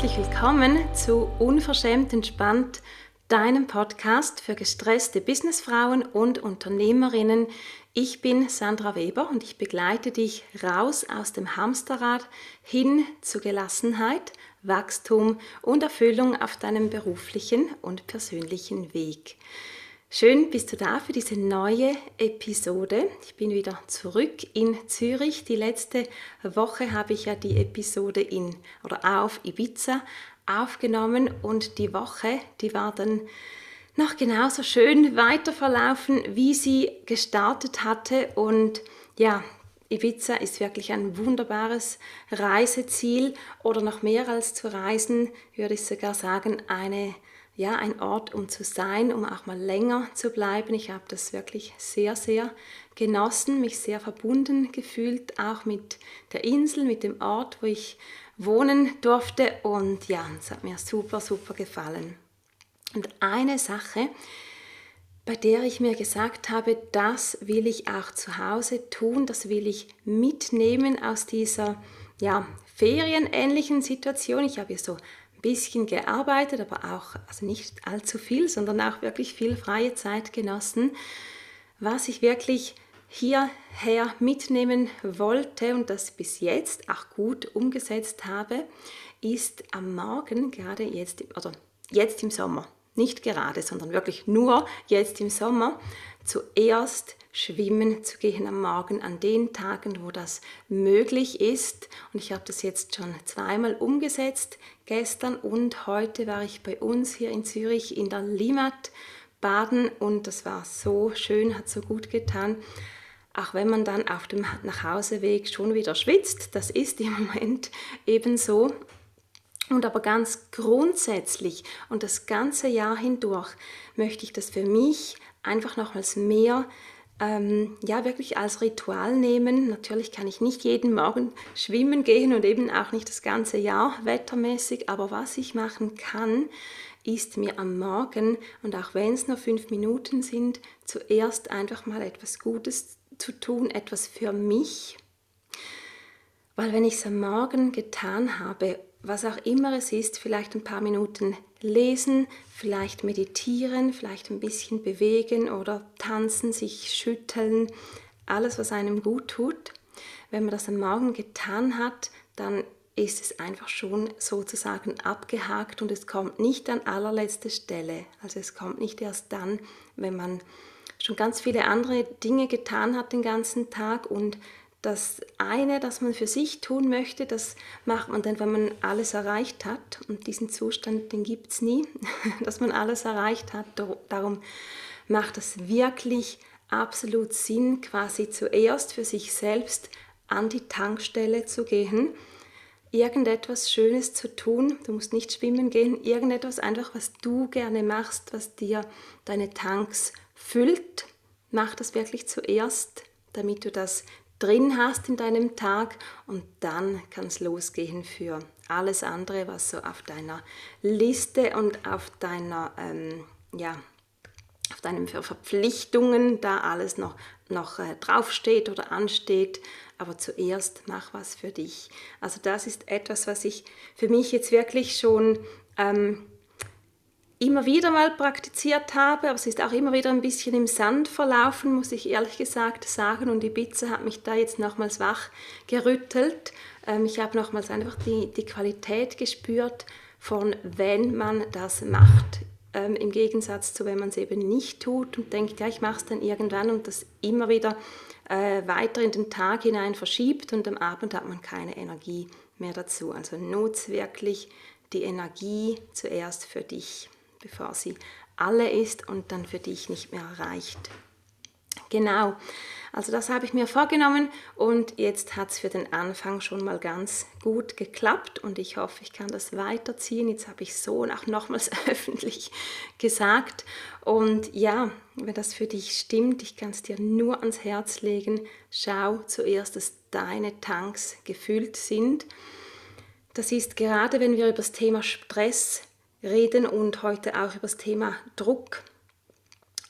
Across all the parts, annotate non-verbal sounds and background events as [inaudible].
herzlich willkommen zu Unverschämt entspannt, deinem Podcast für gestresste Businessfrauen und Unternehmerinnen. Ich bin Sandra Weber und ich begleite dich raus aus dem Hamsterrad hin zu Gelassenheit, Wachstum und Erfüllung auf deinem beruflichen und persönlichen Weg. Schön bist du da für diese neue Episode. Ich bin wieder zurück in Zürich. Die letzte Woche habe ich ja die Episode in oder auf Ibiza aufgenommen und die Woche, die war dann noch genauso schön weiter verlaufen, wie sie gestartet hatte und ja, Ibiza ist wirklich ein wunderbares Reiseziel oder noch mehr als zu reisen, würde ich sogar sagen, eine ja, ein Ort, um zu sein, um auch mal länger zu bleiben. Ich habe das wirklich sehr, sehr genossen, mich sehr verbunden gefühlt, auch mit der Insel, mit dem Ort, wo ich wohnen durfte. Und ja, es hat mir super, super gefallen. Und eine Sache, bei der ich mir gesagt habe, das will ich auch zu Hause tun, das will ich mitnehmen aus dieser ja, ferienähnlichen Situation. Ich habe hier so bisschen gearbeitet, aber auch also nicht allzu viel, sondern auch wirklich viel freie Zeit genossen. Was ich wirklich hierher mitnehmen wollte und das bis jetzt auch gut umgesetzt habe, ist am Morgen, gerade jetzt, oder jetzt im Sommer, nicht gerade, sondern wirklich nur jetzt im Sommer, zuerst schwimmen zu gehen am Morgen an den Tagen, wo das möglich ist. Und ich habe das jetzt schon zweimal umgesetzt. Gestern und heute war ich bei uns hier in Zürich in der Limat baden und das war so schön, hat so gut getan. Auch wenn man dann auf dem Nachhauseweg schon wieder schwitzt, das ist im [laughs] Moment ebenso. Und aber ganz grundsätzlich und das ganze Jahr hindurch möchte ich das für mich einfach nochmals mehr ähm, ja wirklich als Ritual nehmen. Natürlich kann ich nicht jeden Morgen schwimmen gehen und eben auch nicht das ganze Jahr wettermäßig, aber was ich machen kann, ist mir am Morgen und auch wenn es nur fünf Minuten sind, zuerst einfach mal etwas Gutes zu tun, etwas für mich. Weil wenn ich es am Morgen getan habe was auch immer es ist, vielleicht ein paar Minuten lesen, vielleicht meditieren, vielleicht ein bisschen bewegen oder tanzen, sich schütteln, alles, was einem gut tut. Wenn man das am Morgen getan hat, dann ist es einfach schon sozusagen abgehakt und es kommt nicht an allerletzte Stelle. Also es kommt nicht erst dann, wenn man schon ganz viele andere Dinge getan hat den ganzen Tag und das eine, das man für sich tun möchte, das macht man dann, wenn man alles erreicht hat. Und diesen Zustand, den gibt es nie, [laughs] dass man alles erreicht hat. Darum macht es wirklich absolut Sinn, quasi zuerst für sich selbst an die Tankstelle zu gehen, irgendetwas Schönes zu tun. Du musst nicht schwimmen gehen, irgendetwas einfach, was du gerne machst, was dir deine Tanks füllt. Mach das wirklich zuerst, damit du das drin hast in deinem Tag und dann kann es losgehen für alles andere, was so auf deiner Liste und auf deiner, ähm, ja, auf deinen Verpflichtungen da alles noch, noch äh, draufsteht oder ansteht. Aber zuerst mach was für dich. Also das ist etwas, was ich für mich jetzt wirklich schon ähm, immer wieder mal praktiziert habe, aber es ist auch immer wieder ein bisschen im Sand verlaufen, muss ich ehrlich gesagt sagen. Und Ibiza hat mich da jetzt nochmals wach gerüttelt. Ähm, ich habe nochmals einfach die, die Qualität gespürt von, wenn man das macht. Ähm, Im Gegensatz zu, wenn man es eben nicht tut und denkt, ja, ich mache es dann irgendwann und das immer wieder äh, weiter in den Tag hinein verschiebt und am Abend hat man keine Energie mehr dazu. Also nutz wirklich die Energie zuerst für dich bevor sie alle ist und dann für dich nicht mehr reicht. Genau, also das habe ich mir vorgenommen und jetzt hat es für den Anfang schon mal ganz gut geklappt und ich hoffe, ich kann das weiterziehen. Jetzt habe ich so auch nochmals [laughs] öffentlich gesagt und ja, wenn das für dich stimmt, ich kann es dir nur ans Herz legen, schau zuerst, dass deine Tanks gefüllt sind. Das ist gerade, wenn wir über das Thema Stress reden und heute auch über das Thema Druck.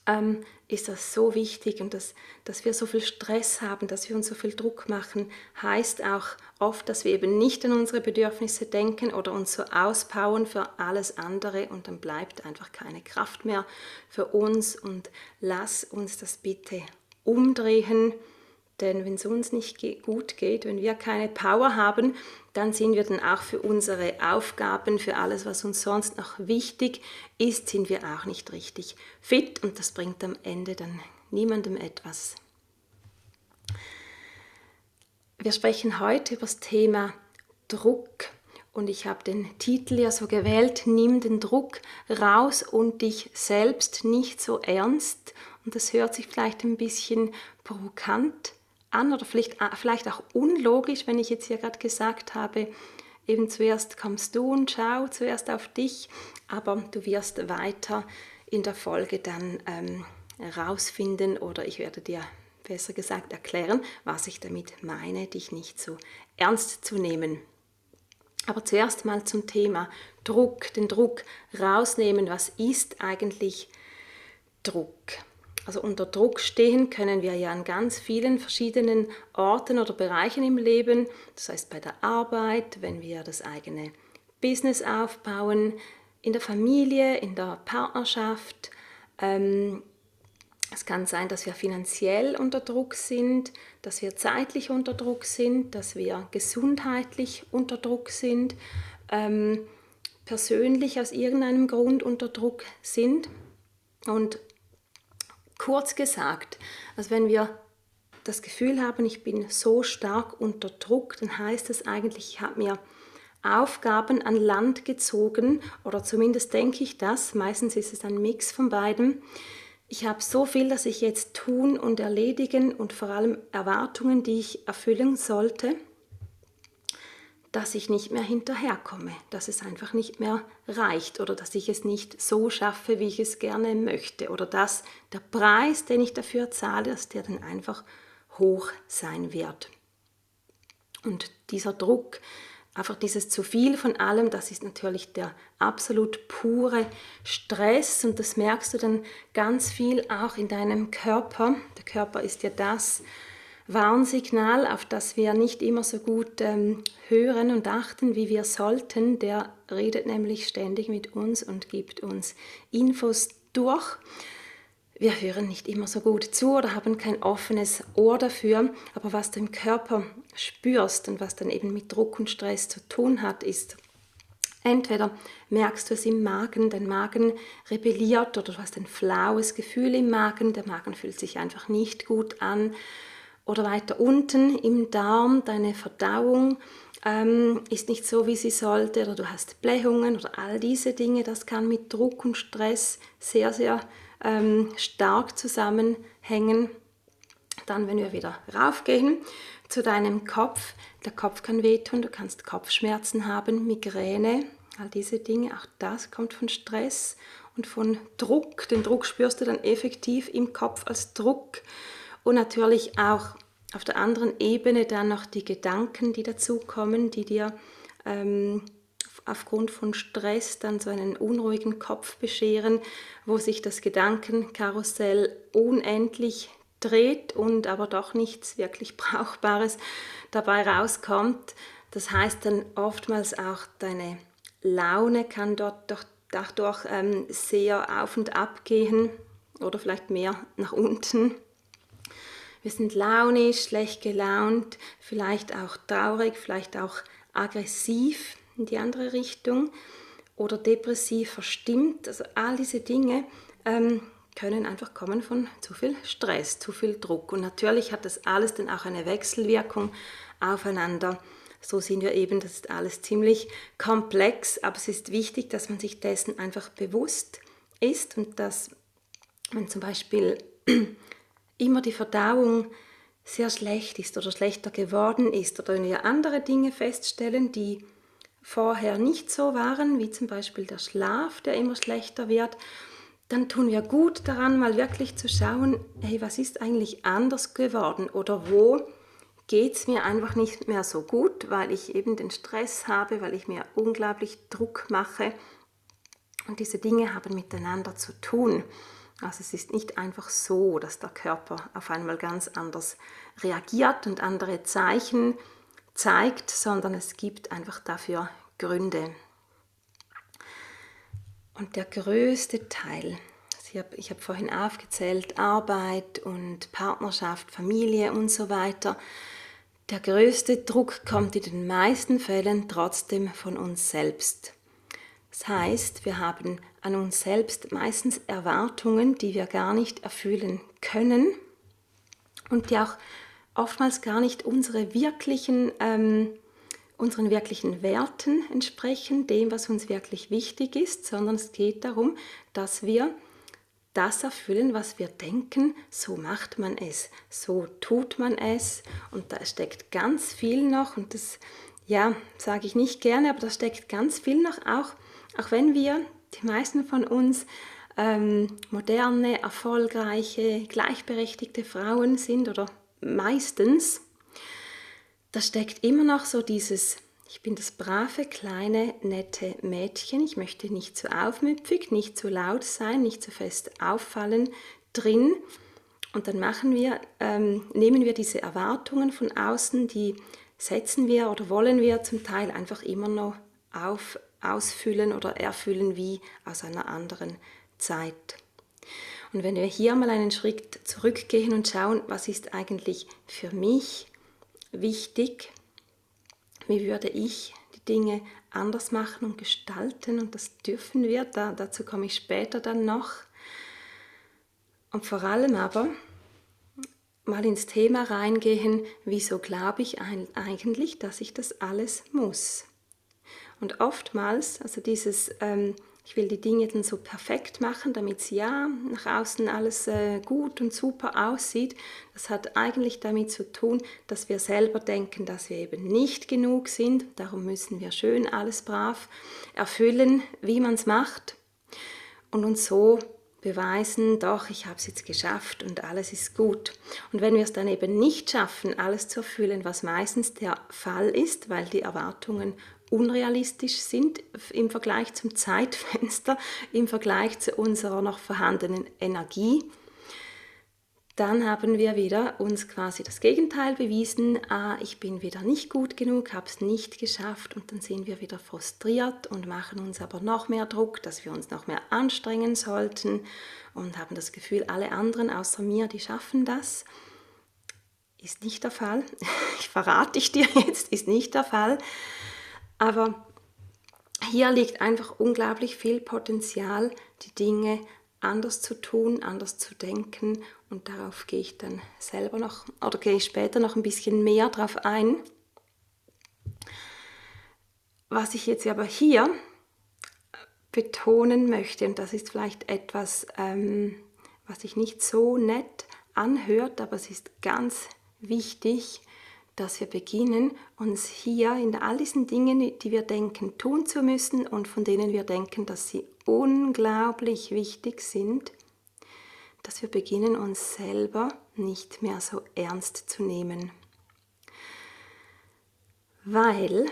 ähm, ist das so wichtig und dass, dass wir so viel Stress haben, dass wir uns so viel Druck machen, heißt auch oft, dass wir eben nicht an unsere Bedürfnisse denken oder uns so auspowern für alles andere und dann bleibt einfach keine Kraft mehr für uns und lass uns das bitte umdrehen denn wenn es uns nicht gut geht, wenn wir keine Power haben, dann sind wir dann auch für unsere Aufgaben, für alles, was uns sonst noch wichtig ist, sind wir auch nicht richtig fit und das bringt am Ende dann niemandem etwas. Wir sprechen heute über das Thema Druck und ich habe den Titel ja so gewählt, nimm den Druck raus und dich selbst nicht so ernst. Und das hört sich vielleicht ein bisschen provokant an oder vielleicht, äh, vielleicht auch unlogisch, wenn ich jetzt hier gerade gesagt habe, eben zuerst kommst du und schau zuerst auf dich, aber du wirst weiter in der Folge dann ähm, herausfinden oder ich werde dir besser gesagt erklären, was ich damit meine, dich nicht so ernst zu nehmen. Aber zuerst mal zum Thema Druck, den Druck rausnehmen. Was ist eigentlich Druck? Also unter Druck stehen können wir ja an ganz vielen verschiedenen Orten oder Bereichen im Leben. Das heißt bei der Arbeit, wenn wir das eigene Business aufbauen, in der Familie, in der Partnerschaft. Ähm, es kann sein, dass wir finanziell unter Druck sind, dass wir zeitlich unter Druck sind, dass wir gesundheitlich unter Druck sind, ähm, persönlich aus irgendeinem Grund unter Druck sind. Und Kurz gesagt, also wenn wir das Gefühl haben, ich bin so stark unter Druck, dann heißt es eigentlich, ich habe mir Aufgaben an Land gezogen oder zumindest denke ich das, meistens ist es ein Mix von beiden. Ich habe so viel, dass ich jetzt tun und erledigen und vor allem Erwartungen, die ich erfüllen sollte dass ich nicht mehr hinterherkomme, dass es einfach nicht mehr reicht oder dass ich es nicht so schaffe, wie ich es gerne möchte oder dass der Preis, den ich dafür zahle, dass der dann einfach hoch sein wird. Und dieser Druck, einfach dieses zu viel von allem, das ist natürlich der absolut pure Stress und das merkst du dann ganz viel auch in deinem Körper. Der Körper ist ja das, Warnsignal, auf das wir nicht immer so gut ähm, hören und achten, wie wir sollten. Der redet nämlich ständig mit uns und gibt uns Infos durch. Wir hören nicht immer so gut zu oder haben kein offenes Ohr dafür, aber was du im Körper spürst und was dann eben mit Druck und Stress zu tun hat, ist Entweder merkst du es im Magen, dein Magen rebelliert oder du hast ein flaues Gefühl im Magen, der Magen fühlt sich einfach nicht gut an oder weiter unten im Darm, deine Verdauung ähm, ist nicht so, wie sie sollte, oder du hast Blähungen oder all diese Dinge, das kann mit Druck und Stress sehr, sehr ähm, stark zusammenhängen. Dann, wenn wir wieder raufgehen zu deinem Kopf, der Kopf kann wehtun, du kannst Kopfschmerzen haben, Migräne, all diese Dinge, auch das kommt von Stress und von Druck. Den Druck spürst du dann effektiv im Kopf als Druck und natürlich auch auf der anderen Ebene dann noch die Gedanken, die dazukommen, die dir ähm, aufgrund von Stress dann so einen unruhigen Kopf bescheren, wo sich das Gedankenkarussell unendlich dreht und aber doch nichts wirklich [laughs] Brauchbares dabei rauskommt. Das heißt dann oftmals auch deine Laune kann dort doch dadurch ähm, sehr auf und ab gehen oder vielleicht mehr nach unten. Wir sind launisch, schlecht gelaunt, vielleicht auch traurig, vielleicht auch aggressiv in die andere Richtung oder depressiv verstimmt. Also all diese Dinge ähm, können einfach kommen von zu viel Stress, zu viel Druck. Und natürlich hat das alles dann auch eine Wechselwirkung aufeinander. So sind wir eben, das ist alles ziemlich komplex, aber es ist wichtig, dass man sich dessen einfach bewusst ist und dass man zum Beispiel immer die Verdauung sehr schlecht ist oder schlechter geworden ist oder wenn wir andere Dinge feststellen, die vorher nicht so waren, wie zum Beispiel der Schlaf, der immer schlechter wird, dann tun wir gut daran, mal wirklich zu schauen, hey, was ist eigentlich anders geworden oder wo geht es mir einfach nicht mehr so gut, weil ich eben den Stress habe, weil ich mir unglaublich Druck mache. Und diese Dinge haben miteinander zu tun. Also es ist nicht einfach so, dass der Körper auf einmal ganz anders reagiert und andere Zeichen zeigt, sondern es gibt einfach dafür Gründe. Und der größte Teil, also ich habe hab vorhin aufgezählt, Arbeit und Partnerschaft, Familie und so weiter, der größte Druck kommt in den meisten Fällen trotzdem von uns selbst. Das heißt, wir haben an uns selbst meistens Erwartungen, die wir gar nicht erfüllen können und die auch oftmals gar nicht unsere wirklichen, ähm, unseren wirklichen Werten entsprechen, dem, was uns wirklich wichtig ist, sondern es geht darum, dass wir das erfüllen, was wir denken, so macht man es, so tut man es und da steckt ganz viel noch und das, ja, sage ich nicht gerne, aber da steckt ganz viel noch auch auch wenn wir, die meisten von uns, ähm, moderne, erfolgreiche, gleichberechtigte Frauen sind oder meistens, da steckt immer noch so dieses, ich bin das brave, kleine, nette Mädchen, ich möchte nicht zu aufmüpfig, nicht zu laut sein, nicht zu fest auffallen drin. Und dann machen wir, ähm, nehmen wir diese Erwartungen von außen, die setzen wir oder wollen wir zum Teil einfach immer noch auf, ausfüllen oder erfüllen wie aus einer anderen Zeit. Und wenn wir hier mal einen Schritt zurückgehen und schauen, was ist eigentlich für mich wichtig, wie würde ich die Dinge anders machen und gestalten und das dürfen wir, da, dazu komme ich später dann noch. Und vor allem aber mal ins Thema reingehen, wieso glaube ich eigentlich, dass ich das alles muss? Und oftmals, also dieses, ähm, ich will die Dinge dann so perfekt machen, damit es ja nach außen alles äh, gut und super aussieht, das hat eigentlich damit zu tun, dass wir selber denken, dass wir eben nicht genug sind. Darum müssen wir schön alles brav erfüllen, wie man es macht. Und uns so beweisen, doch, ich habe es jetzt geschafft und alles ist gut. Und wenn wir es dann eben nicht schaffen, alles zu erfüllen, was meistens der Fall ist, weil die Erwartungen unrealistisch sind im Vergleich zum Zeitfenster, [laughs] im Vergleich zu unserer noch vorhandenen Energie, dann haben wir wieder uns quasi das Gegenteil bewiesen, ah, ich bin wieder nicht gut genug, habe es nicht geschafft und dann sind wir wieder frustriert und machen uns aber noch mehr Druck, dass wir uns noch mehr anstrengen sollten und haben das Gefühl, alle anderen außer mir, die schaffen das. Ist nicht der Fall. [laughs] Ich verrate ich dir jetzt, ist nicht der Fall. Aber hier liegt einfach unglaublich viel Potenzial, die Dinge anders zu tun, anders zu denken und darauf gehe ich dann selber noch oder gehe ich später noch ein bisschen mehr drauf ein. Was ich jetzt aber hier betonen möchte, und das ist vielleicht etwas, ähm, was sich nicht so nett anhört, aber es ist ganz wichtig, dass wir beginnen, uns hier in all diesen Dingen, die wir denken, tun zu müssen und von denen wir denken, dass sie unglaublich wichtig sind, dass wir beginnen, uns selber nicht mehr so ernst zu nehmen. Weil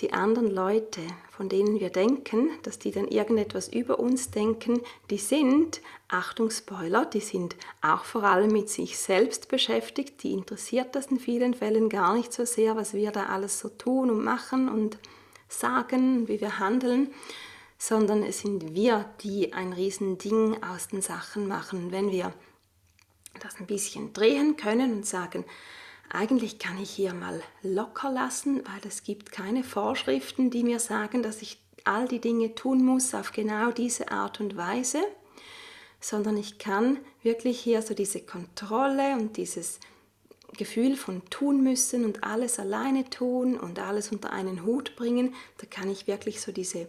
die anderen Leute, von denen wir denken, dass die dann irgendetwas über uns denken, die sind, Achtung Spoiler, die sind auch vor allem mit sich selbst beschäftigt, die interessiert das in vielen Fällen gar nicht so sehr, was wir da alles so tun und machen und sagen, wie wir handeln, sondern es sind wir, die ein Riesending aus den Sachen machen. Wenn wir das ein bisschen drehen können und sagen, eigentlich kann ich hier mal locker lassen, weil es gibt keine Vorschriften, die mir sagen, dass ich all die Dinge tun muss auf genau diese Art und Weise, sondern ich kann wirklich hier so diese Kontrolle und dieses Gefühl von tun müssen und alles alleine tun und alles unter einen Hut bringen, da kann ich wirklich so diese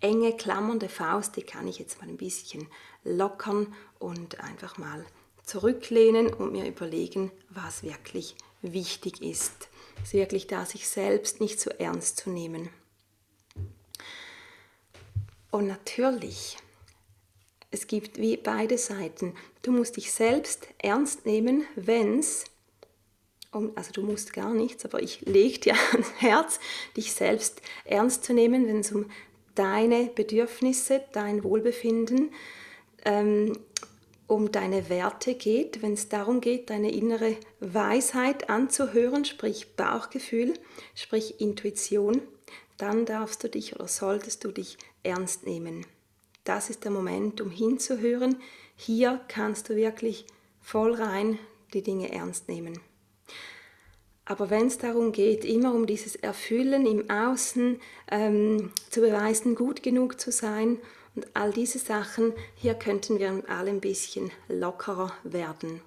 enge, klammernde Faust, die kann ich jetzt mal ein bisschen lockern und einfach mal zurücklehnen und mir überlegen, was wirklich wichtig ist. Es ist wirklich da, sich selbst nicht so ernst zu nehmen. Und natürlich, es gibt wie beide Seiten. Du musst dich selbst ernst nehmen, wenn es, also du musst gar nichts, aber ich lege dir [laughs] ans Herz, dich selbst ernst zu nehmen, wenn es um deine Bedürfnisse, dein Wohlbefinden ähm, um deine Werte geht, wenn es darum geht, deine innere Weisheit anzuhören, sprich Bauchgefühl, sprich Intuition, dann darfst du dich oder solltest du dich ernst nehmen. Das ist der Moment, um hinzuhören. Hier kannst du wirklich voll rein die Dinge ernst nehmen. Aber wenn es darum geht, immer um dieses Erfüllen im Außen, ähm, zu beweisen, gut genug zu sein und all diese Sachen, hier könnten wir alle ein bisschen lockerer werden.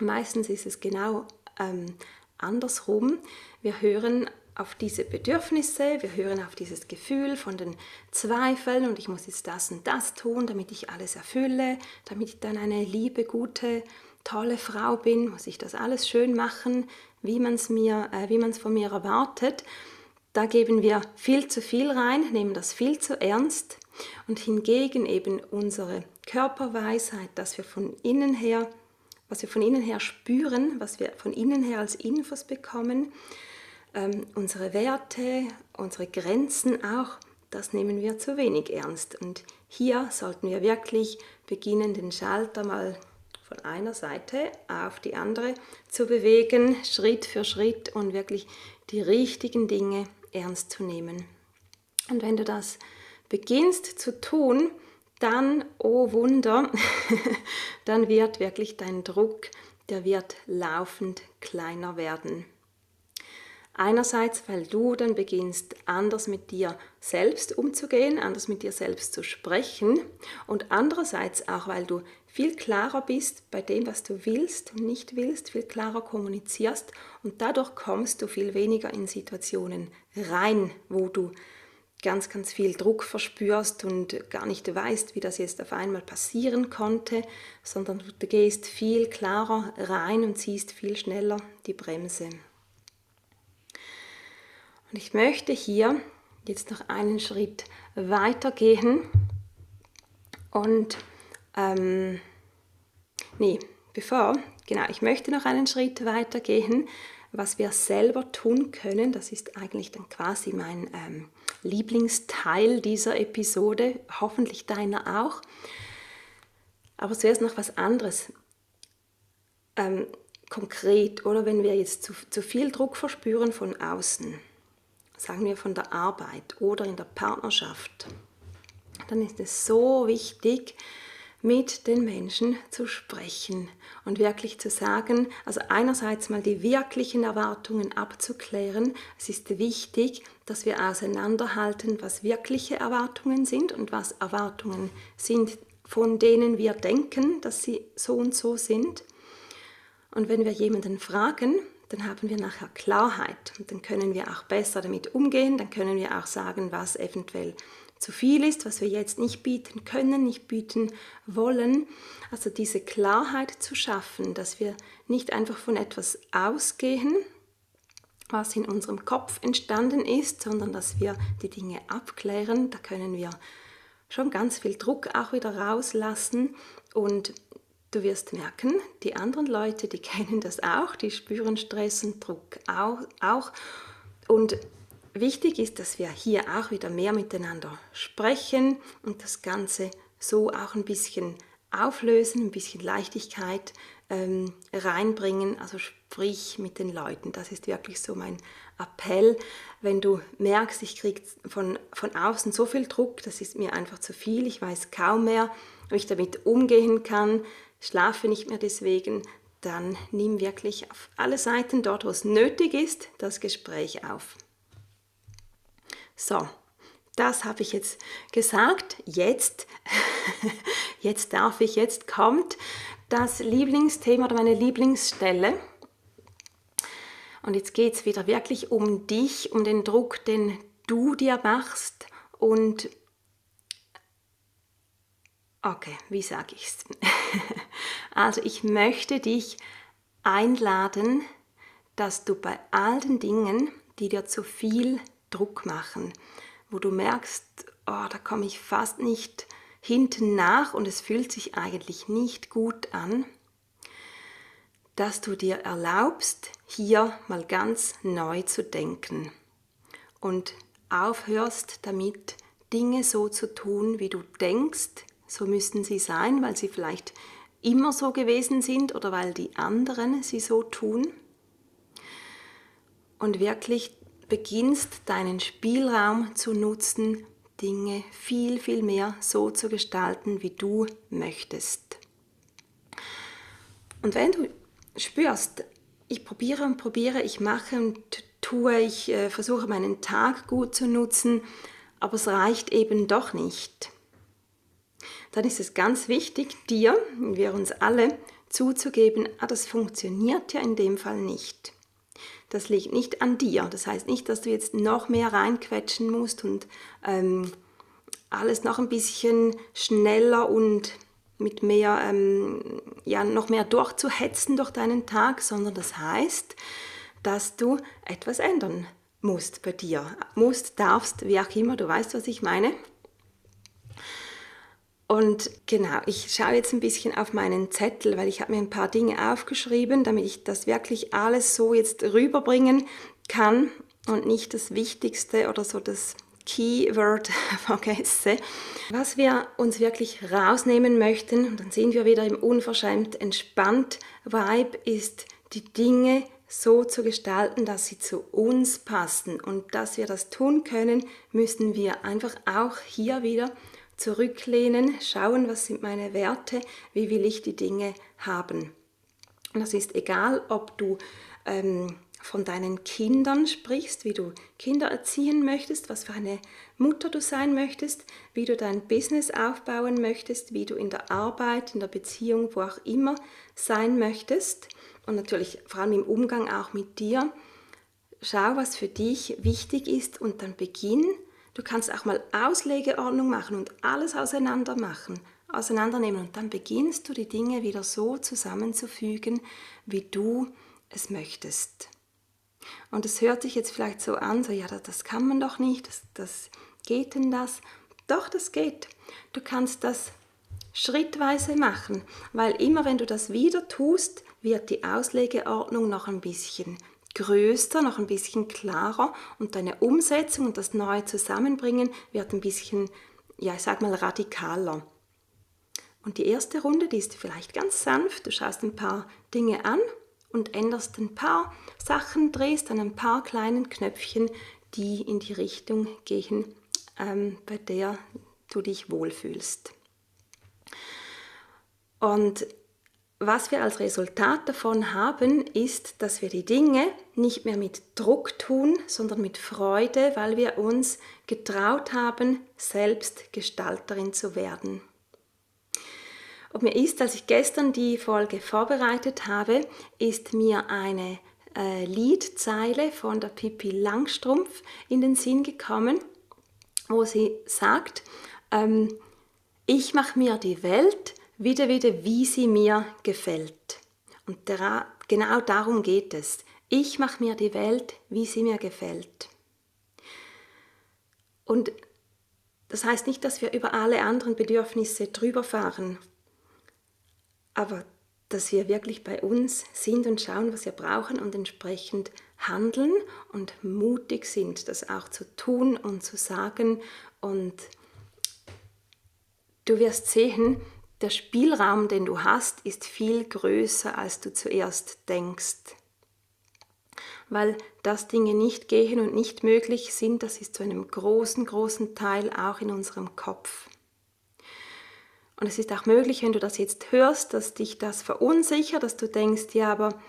Meistens ist es genau ähm, andersrum. Wir hören auf diese Bedürfnisse, wir hören auf dieses Gefühl von den Zweifeln und ich muss jetzt das und das tun, damit ich alles erfülle, damit ich dann eine liebe, gute, tolle Frau bin, muss ich das alles schön machen, wie man es äh, von mir erwartet. Da geben wir viel zu viel rein, nehmen das viel zu ernst und hingegen eben unsere Körperweisheit, dass wir von innen her, was wir von innen her spüren, was wir von innen her als Infos bekommen, ähm, unsere Werte, unsere Grenzen auch, das nehmen wir zu wenig ernst. Und hier sollten wir wirklich beginnen, den Schalter mal von einer Seite auf die andere zu bewegen, Schritt für Schritt und wirklich die richtigen Dinge ernst zu nehmen. Und wenn du das beginnst zu tun, dann, oh Wunder, [laughs] dann wird wirklich dein Druck, der wird laufend kleiner werden. Einerseits, weil du dann beginnst, anders mit dir selbst umzugehen, anders mit dir selbst zu sprechen und andererseits auch, weil du viel klarer bist bei dem, was du willst und nicht willst, viel klarer kommunizierst und dadurch kommst du viel weniger in Situationen rein, wo du ganz, ganz viel Druck verspürst und gar nicht weißt, wie das jetzt auf einmal passieren konnte, sondern du gehst viel klarer rein und ziehst viel schneller die Bremse. Und ich möchte hier jetzt noch einen Schritt weitergehen und ähm, nee, bevor, genau, ich möchte noch einen Schritt weitergehen, was wir selber tun können. Das ist eigentlich dann quasi mein ähm, Lieblingsteil dieser Episode, hoffentlich deiner auch. Aber zuerst noch was anderes. Ähm, konkret, oder wenn wir jetzt zu, zu viel Druck verspüren von außen, sagen wir von der Arbeit oder in der Partnerschaft, dann ist es so wichtig, mit den Menschen zu sprechen und wirklich zu sagen, also einerseits mal die wirklichen Erwartungen abzuklären. Es ist wichtig, dass wir auseinanderhalten, was wirkliche Erwartungen sind und was Erwartungen sind, von denen wir denken, dass sie so und so sind. Und wenn wir jemanden fragen, dann haben wir nachher Klarheit und dann können wir auch besser damit umgehen, dann können wir auch sagen, was eventuell zu viel ist, was wir jetzt nicht bieten können, nicht bieten wollen. Also diese Klarheit zu schaffen, dass wir nicht einfach von etwas ausgehen, was in unserem Kopf entstanden ist, sondern dass wir die Dinge abklären. Da können wir schon ganz viel Druck auch wieder rauslassen und Du wirst merken, die anderen Leute, die [laughs] kennen das auch, die spüren Stress und Druck auch. Und wichtig ist, dass wir hier auch wieder mehr miteinander sprechen und das Ganze so auch ein bisschen auflösen, ein bisschen Leichtigkeit ähm, reinbringen, also sprich mit den Leuten. Das ist wirklich so mein Appell. Wenn du merkst, ich kriege von, von außen so viel Druck, das ist mir einfach zu viel, ich weiß kaum mehr, wie ich damit umgehen kann, schlafe nicht mehr deswegen, dann nimm wirklich auf alle Seiten dort, wo es nötig ist, das Gespräch auf. So, das habe ich jetzt gesagt. Jetzt, [laughs] jetzt darf ich, jetzt kommt das Lieblingsthema oder meine Lieblingsstelle. Und jetzt geht es wieder wirklich um dich, um den Druck, den du dir machst und Okay, wie sage ich es? [laughs] also ich möchte dich einladen, dass du bei all den Dingen, die dir zu viel Druck machen, wo du merkst, oh, da komme ich fast nicht hinten nach und es fühlt sich eigentlich nicht gut an, dass du dir erlaubst, hier mal ganz neu zu denken und aufhörst damit, Dinge so zu tun, wie du denkst, so müssten sie sein, weil sie vielleicht immer so gewesen sind oder weil die anderen sie so tun. Und wirklich beginnst deinen Spielraum zu nutzen, Dinge viel, viel mehr so zu gestalten, wie du möchtest. Und wenn du spürst, ich probiere und probiere, ich mache und tue, ich äh, versuche meinen Tag gut zu nutzen, aber es reicht eben doch nicht, dann ist es ganz wichtig, dir, wir uns alle, zuzugeben, ah, das funktioniert ja in dem Fall nicht. Das liegt nicht an dir. Das heißt nicht, dass du jetzt noch mehr reinquetschen musst und ähm, alles noch ein bisschen schneller und mit mehr, ähm, ja, noch mehr durchzuhetzen durch deinen Tag, sondern das heißt, dass du etwas ändern musst bei dir. Musst, darfst, wie auch immer, du weißt, was ich meine. Und genau, ich schaue jetzt ein bisschen auf meinen Zettel, weil ich habe mir ein paar Dinge aufgeschrieben, damit ich das wirklich alles so jetzt rüberbringen kann und nicht das Wichtigste oder so das Keyword [laughs] vergesse. Was wir uns wirklich rausnehmen möchten, und dann sind wir wieder im unverschämt entspannt Vibe, ist die Dinge so zu gestalten, dass sie zu uns passen. Und dass wir das tun können, müssen wir einfach auch hier wieder zurücklehnen, schauen, was sind meine Werte, wie will ich die Dinge haben. Und das ist egal, ob du ähm, von deinen Kindern sprichst, wie du Kinder erziehen möchtest, was für eine Mutter du sein möchtest, wie du dein Business aufbauen möchtest, wie du in der Arbeit, in der Beziehung, wo auch immer sein möchtest und natürlich vor allem im Umgang auch mit dir. Schau, was für dich wichtig ist und dann beginn Du kannst auch mal Auslegeordnung machen und alles auseinander machen, auseinandernehmen und dann beginnst du die Dinge wieder so zusammenzufügen, wie du es möchtest. Und es hört sich jetzt vielleicht so an, so ja, das kann man doch nicht, das, das geht denn das? Doch, das geht. Du kannst das schrittweise machen, weil immer wenn du das wieder tust, wird die Auslegeordnung noch ein bisschen größer, noch ein bisschen klarer und deine Umsetzung und das neue Zusammenbringen wird ein bisschen, ja, ich sag mal, radikaler. Und die erste Runde, die ist vielleicht ganz sanft. Du schaust ein paar Dinge an und änderst ein paar Sachen, drehst an ein paar kleinen Knöpfchen, die in die Richtung gehen, ähm, bei der du dich wohlfühlst. Und was wir als Resultat davon haben, ist, dass wir die Dinge nicht mehr mit Druck tun, sondern mit Freude, weil wir uns getraut haben, selbst Gestalterin zu werden. Und mir ist, als ich gestern die Folge vorbereitet habe, ist mir eine äh, Liedzeile von der Pippi Langstrumpf in den Sinn gekommen, wo sie sagt, ähm, ich mache mir die Welt, wieder, wieder, wie sie mir gefällt. Und der, genau darum geht es. Ich mache mir die Welt, wie sie mir gefällt. Und das heißt nicht, dass wir über alle anderen Bedürfnisse drüber fahren, aber dass wir wirklich bei uns sind und schauen, was wir brauchen und entsprechend handeln und mutig sind, das auch zu tun und zu sagen. Und du wirst sehen, der Spielraum, den du hast, ist viel größer, als du zuerst denkst. Weil dass Dinge nicht gehen und nicht möglich sind, das ist zu einem großen, großen Teil auch in unserem Kopf. Und es ist auch möglich, wenn du das jetzt hörst, dass dich das verunsichert, dass du denkst, ja, aber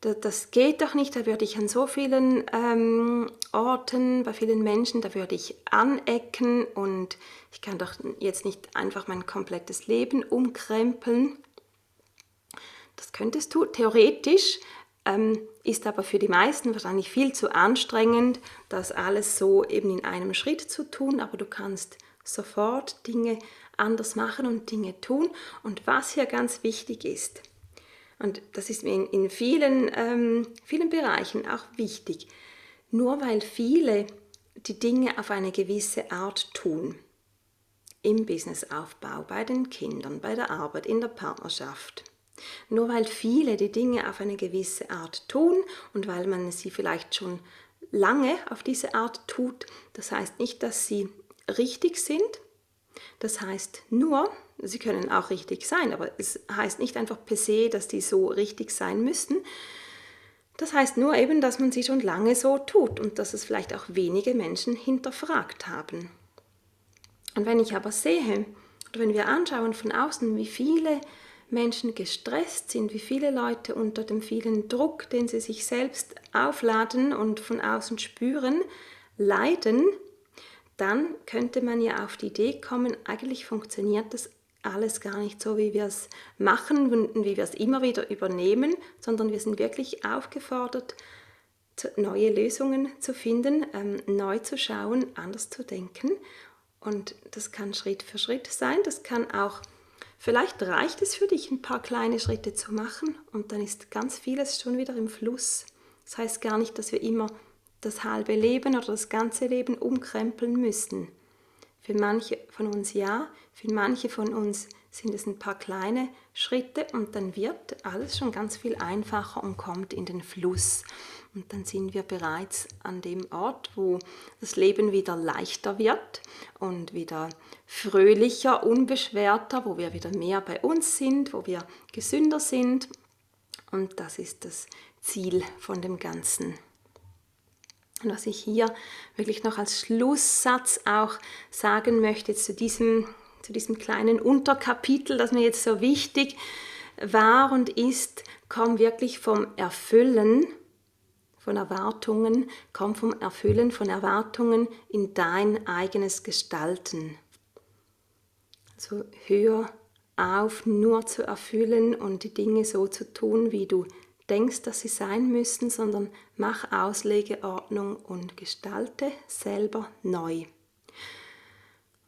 das geht doch nicht, da würde ich an so vielen ähm, Orten, bei vielen Menschen, da würde ich anecken und ich kann doch jetzt nicht einfach mein komplettes Leben umkrempeln. Das könntest du theoretisch, ähm, ist aber für die meisten wahrscheinlich viel zu anstrengend, das alles so eben in einem Schritt zu tun, aber du kannst sofort Dinge anders machen und Dinge tun. Und was hier ganz wichtig ist, und das ist mir in, in vielen, ähm, vielen Bereichen auch wichtig. Nur weil viele die Dinge auf eine gewisse Art tun, im Businessaufbau, bei den Kindern, bei der Arbeit, in der Partnerschaft, nur weil viele die Dinge auf eine gewisse Art tun und weil man sie vielleicht schon lange auf diese Art tut, das heißt nicht, dass sie richtig sind, Das heißt nur, sie können auch richtig sein, aber es heißt nicht einfach per se, dass die so richtig sein müssten. Das heißt nur eben, dass man sie schon lange so tut und dass es vielleicht auch wenige Menschen hinterfragt haben. Und wenn ich aber sehe, oder wenn wir anschauen von außen, wie viele Menschen gestresst sind, wie viele Leute unter dem vielen Druck, den sie sich selbst aufladen und von außen spüren, leiden, dann könnte man ja auf die Idee kommen, eigentlich funktioniert das alles gar nicht so, wie wir es machen und wie wir es immer wieder übernehmen, sondern wir sind wirklich aufgefordert, neue Lösungen zu finden, ähm, neu zu schauen, anders zu denken. Und das kann Schritt für Schritt sein, das kann auch, vielleicht reicht es für dich, ein paar kleine Schritte zu machen und dann ist ganz vieles schon wieder im Fluss. Das heißt gar nicht, dass wir immer das halbe Leben oder das ganze Leben umkrempeln müssen. Für manche von uns ja, für manche von uns sind es ein paar kleine Schritte und dann wird alles schon ganz viel einfacher und kommt in den Fluss. Und dann sind wir bereits an dem Ort, wo das Leben wieder leichter wird und wieder fröhlicher, unbeschwerter, wo wir wieder mehr bei uns sind, wo wir gesünder sind. Und das ist das Ziel von dem Ganzen. Und was ich hier wirklich noch als Schlusssatz auch sagen möchte zu diesem, zu diesem kleinen Unterkapitel, das mir jetzt so wichtig war und ist, komm wirklich vom Erfüllen von Erwartungen, komm vom Erfüllen von Erwartungen in dein eigenes Gestalten. Also hör auf, nur zu erfüllen und die Dinge so zu tun, wie du denkst, dass sie sein müssen, sondern mach Auslegeordnung und gestalte selber neu.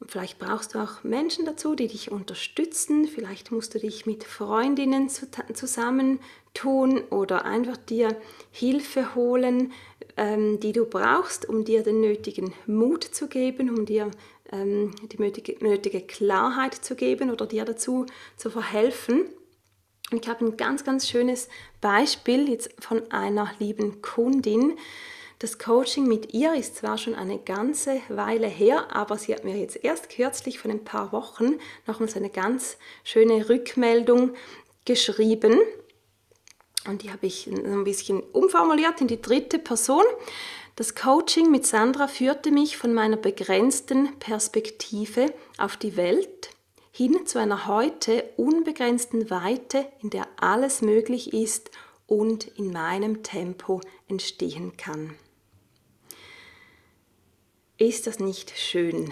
Und vielleicht brauchst du auch Menschen dazu, die dich unterstützen. Vielleicht musst du dich mit Freundinnen zusammentun oder einfach dir Hilfe holen, ähm, die du brauchst, um dir den nötigen Mut zu geben, um dir ähm, die nötige, nötige Klarheit zu geben oder dir dazu zu verhelfen. Ich habe ein ganz, ganz schönes Beispiel jetzt von einer lieben Kundin. Das Coaching mit ihr ist zwar schon eine ganze Weile her, aber sie hat mir jetzt erst kürzlich von ein paar Wochen nochmals eine ganz schöne Rückmeldung geschrieben. Und die habe ich ein bisschen umformuliert in die dritte Person. Das Coaching mit Sandra führte mich von meiner begrenzten Perspektive auf die Welt hin zu einer heute unbegrenzten Weite, in der alles möglich ist und in meinem Tempo entstehen kann. Ist das nicht schön?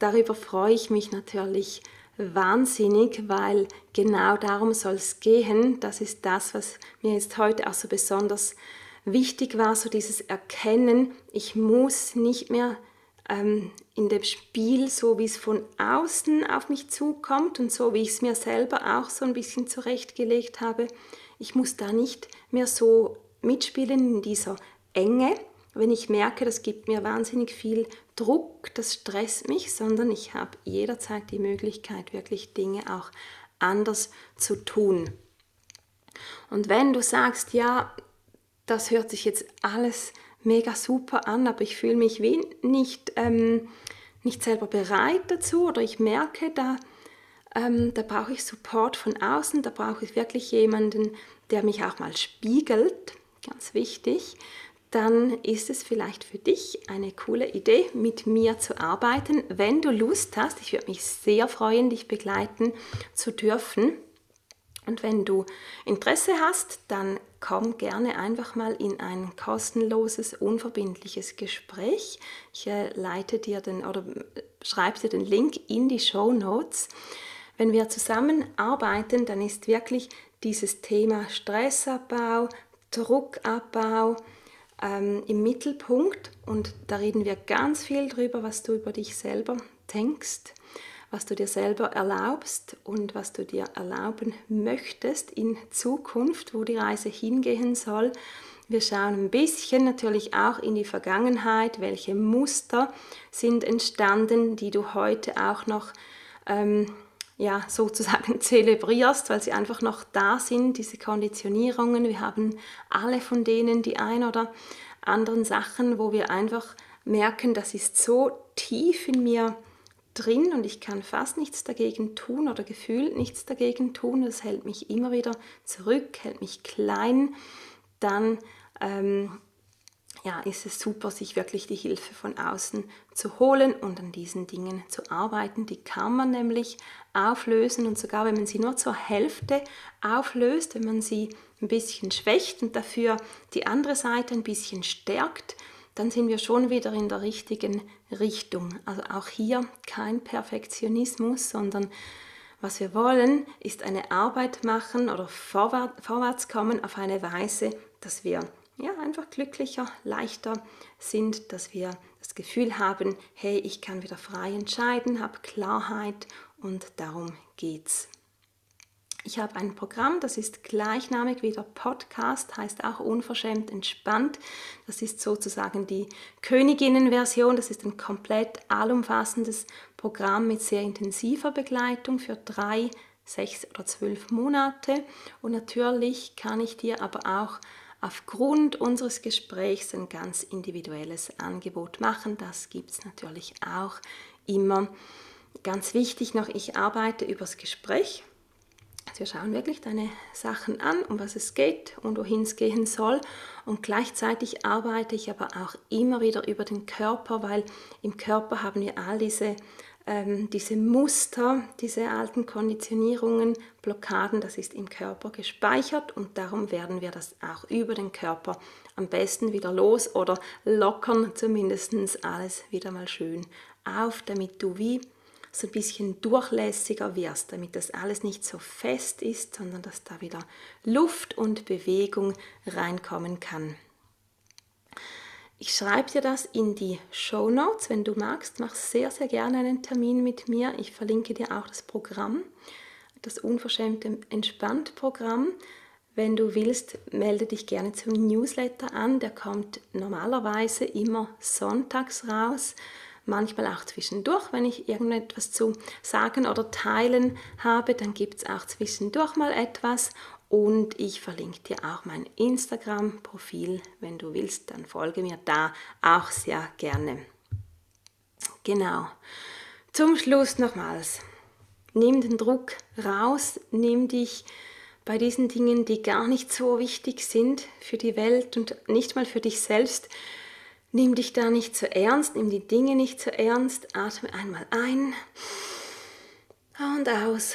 Darüber freue ich mich natürlich wahnsinnig, weil genau darum soll es gehen. Das ist das, was mir jetzt heute auch so besonders wichtig war, so dieses Erkennen, ich muss nicht mehr ähm, in dem Spiel, so wie es von außen auf mich zukommt und so wie ich es mir selber auch so ein bisschen zurechtgelegt habe. Ich muss da nicht mehr so mitspielen in dieser Enge, wenn ich merke, das gibt mir wahnsinnig viel Druck, das stresst mich, sondern ich habe jederzeit die Möglichkeit, wirklich Dinge auch anders zu tun. Und wenn du sagst, ja, das hört sich jetzt alles mega super an, aber ich fühle mich wie nicht, ähm, nicht selber bereit dazu oder ich merke, da, ähm, da brauche ich Support von außen, da brauche ich wirklich jemanden, der mich auch mal spiegelt, ganz wichtig, dann ist es vielleicht für dich eine coole Idee, mit mir zu arbeiten. Wenn du Lust hast, ich würde mich sehr freuen, dich begleiten zu dürfen. Und wenn du Interesse hast, dann komm gerne einfach mal in ein kostenloses, unverbindliches Gespräch. Ich äh, leite dir den oder äh, schreibe dir den Link in die Show Notes. Wenn wir zusammenarbeiten, dann ist wirklich dieses Thema Stressabbau, Druckabbau ähm, im Mittelpunkt und da reden wir ganz viel drüber, was du über dich selber denkst was du dir selber erlaubst und was du dir erlauben möchtest in Zukunft, wo die Reise hingehen soll. Wir schauen ein bisschen natürlich auch in die Vergangenheit, welche Muster sind entstanden, die du heute auch noch ähm, ja, sozusagen [laughs] zelebrierst, weil sie einfach noch da sind, diese Konditionierungen. Wir haben alle von denen die ein oder anderen Sachen, wo wir einfach merken, das ist so tief in mir drin und ich kann fast nichts dagegen tun oder gefühlt nichts dagegen tun. Das hält mich immer wieder zurück, hält mich klein. Dann ähm, ja, ist es super, sich wirklich die Hilfe von außen zu holen und an diesen Dingen zu arbeiten. Die kann man nämlich auflösen und sogar wenn man sie nur zur Hälfte auflöst, wenn man sie ein bisschen schwächt und dafür die andere Seite ein bisschen stärkt, dann sind wir schon wieder in der richtigen Richtung. Also auch hier kein Perfektionismus, sondern was wir wollen, ist eine Arbeit machen oder vorwärts kommen auf eine Weise, dass wir ja, einfach glücklicher, leichter sind, dass wir das Gefühl haben, hey, ich kann wieder frei entscheiden, habe Klarheit und darum geht's. Ich habe ein Programm, das ist gleichnamig wie der Podcast, heißt auch unverschämt entspannt. Das ist sozusagen die Königinnenversion. Das ist ein komplett allumfassendes Programm mit sehr intensiver Begleitung für drei, sechs oder zwölf Monate. Und natürlich kann ich dir aber auch aufgrund unseres Gesprächs ein ganz individuelles Angebot machen. Das gibt es natürlich auch immer. Ganz wichtig noch, ich arbeite übers Gespräch. Also wir schauen wirklich deine Sachen an, um was es geht und wohin es gehen soll. Und gleichzeitig arbeite ich aber auch immer wieder über den Körper, weil im Körper haben wir all diese ähm, diese Muster, diese alten Konditionierungen, Blockaden, das ist im Körper gespeichert und darum werden wir das auch über den Körper am besten wieder los oder lockern zumindest alles wieder mal schön auf, damit du wie so ein bisschen durchlässiger wirst, damit das alles nicht so fest ist, sondern dass da wieder Luft und Bewegung reinkommen kann. Ich schreibe dir das in die Show Notes, wenn du magst. Mach sehr, sehr gerne einen Termin mit mir. Ich verlinke dir auch das Programm, das unverschämte Entspannt-Programm. Wenn du willst, melde dich gerne zum Newsletter an. Der kommt normalerweise immer sonntags raus, manchmal auch zwischendurch, wenn ich irgendetwas zu sagen oder teilen habe, dann gibt es auch zwischendurch mal etwas und ich verlinke dir auch mein Instagram-Profil. Wenn du willst, dann folge mir da auch sehr gerne. Genau. Zum Schluss nochmals. Nimm den Druck raus, nimm dich bei diesen Dingen, die gar nicht so wichtig sind für die Welt und nicht mal für dich selbst. Nimm dich da nicht so ernst, nimm die Dinge nicht so ernst. Atme einmal ein und aus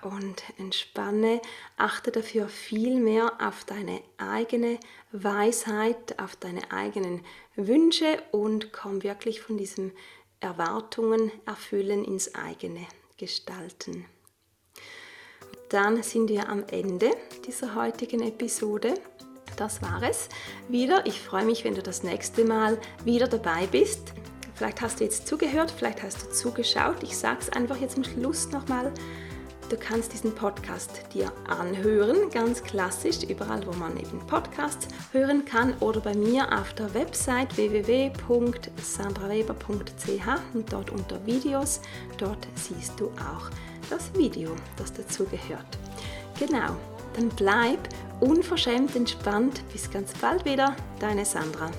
und entspanne. Achte dafür viel mehr auf deine eigene Weisheit, auf deine eigenen Wünsche und komm wirklich von diesen Erwartungen erfüllen ins eigene Gestalten. Dann sind wir am Ende dieser heutigen Episode. Das war es wieder. Ich freue mich, wenn du das nächste Mal wieder dabei bist. Vielleicht hast du jetzt zugehört, vielleicht hast du zugeschaut. Ich sage es einfach jetzt am Schluss nochmal. Du kannst diesen Podcast dir anhören, ganz klassisch, überall, wo man eben Podcasts hören kann oder bei mir auf der Website www.sandraweber.ch und dort unter Videos, dort siehst du auch das Video, das dazu gehört. Genau, dann bleib unverschämt entspannt. Bis ganz bald wieder, deine Sandra.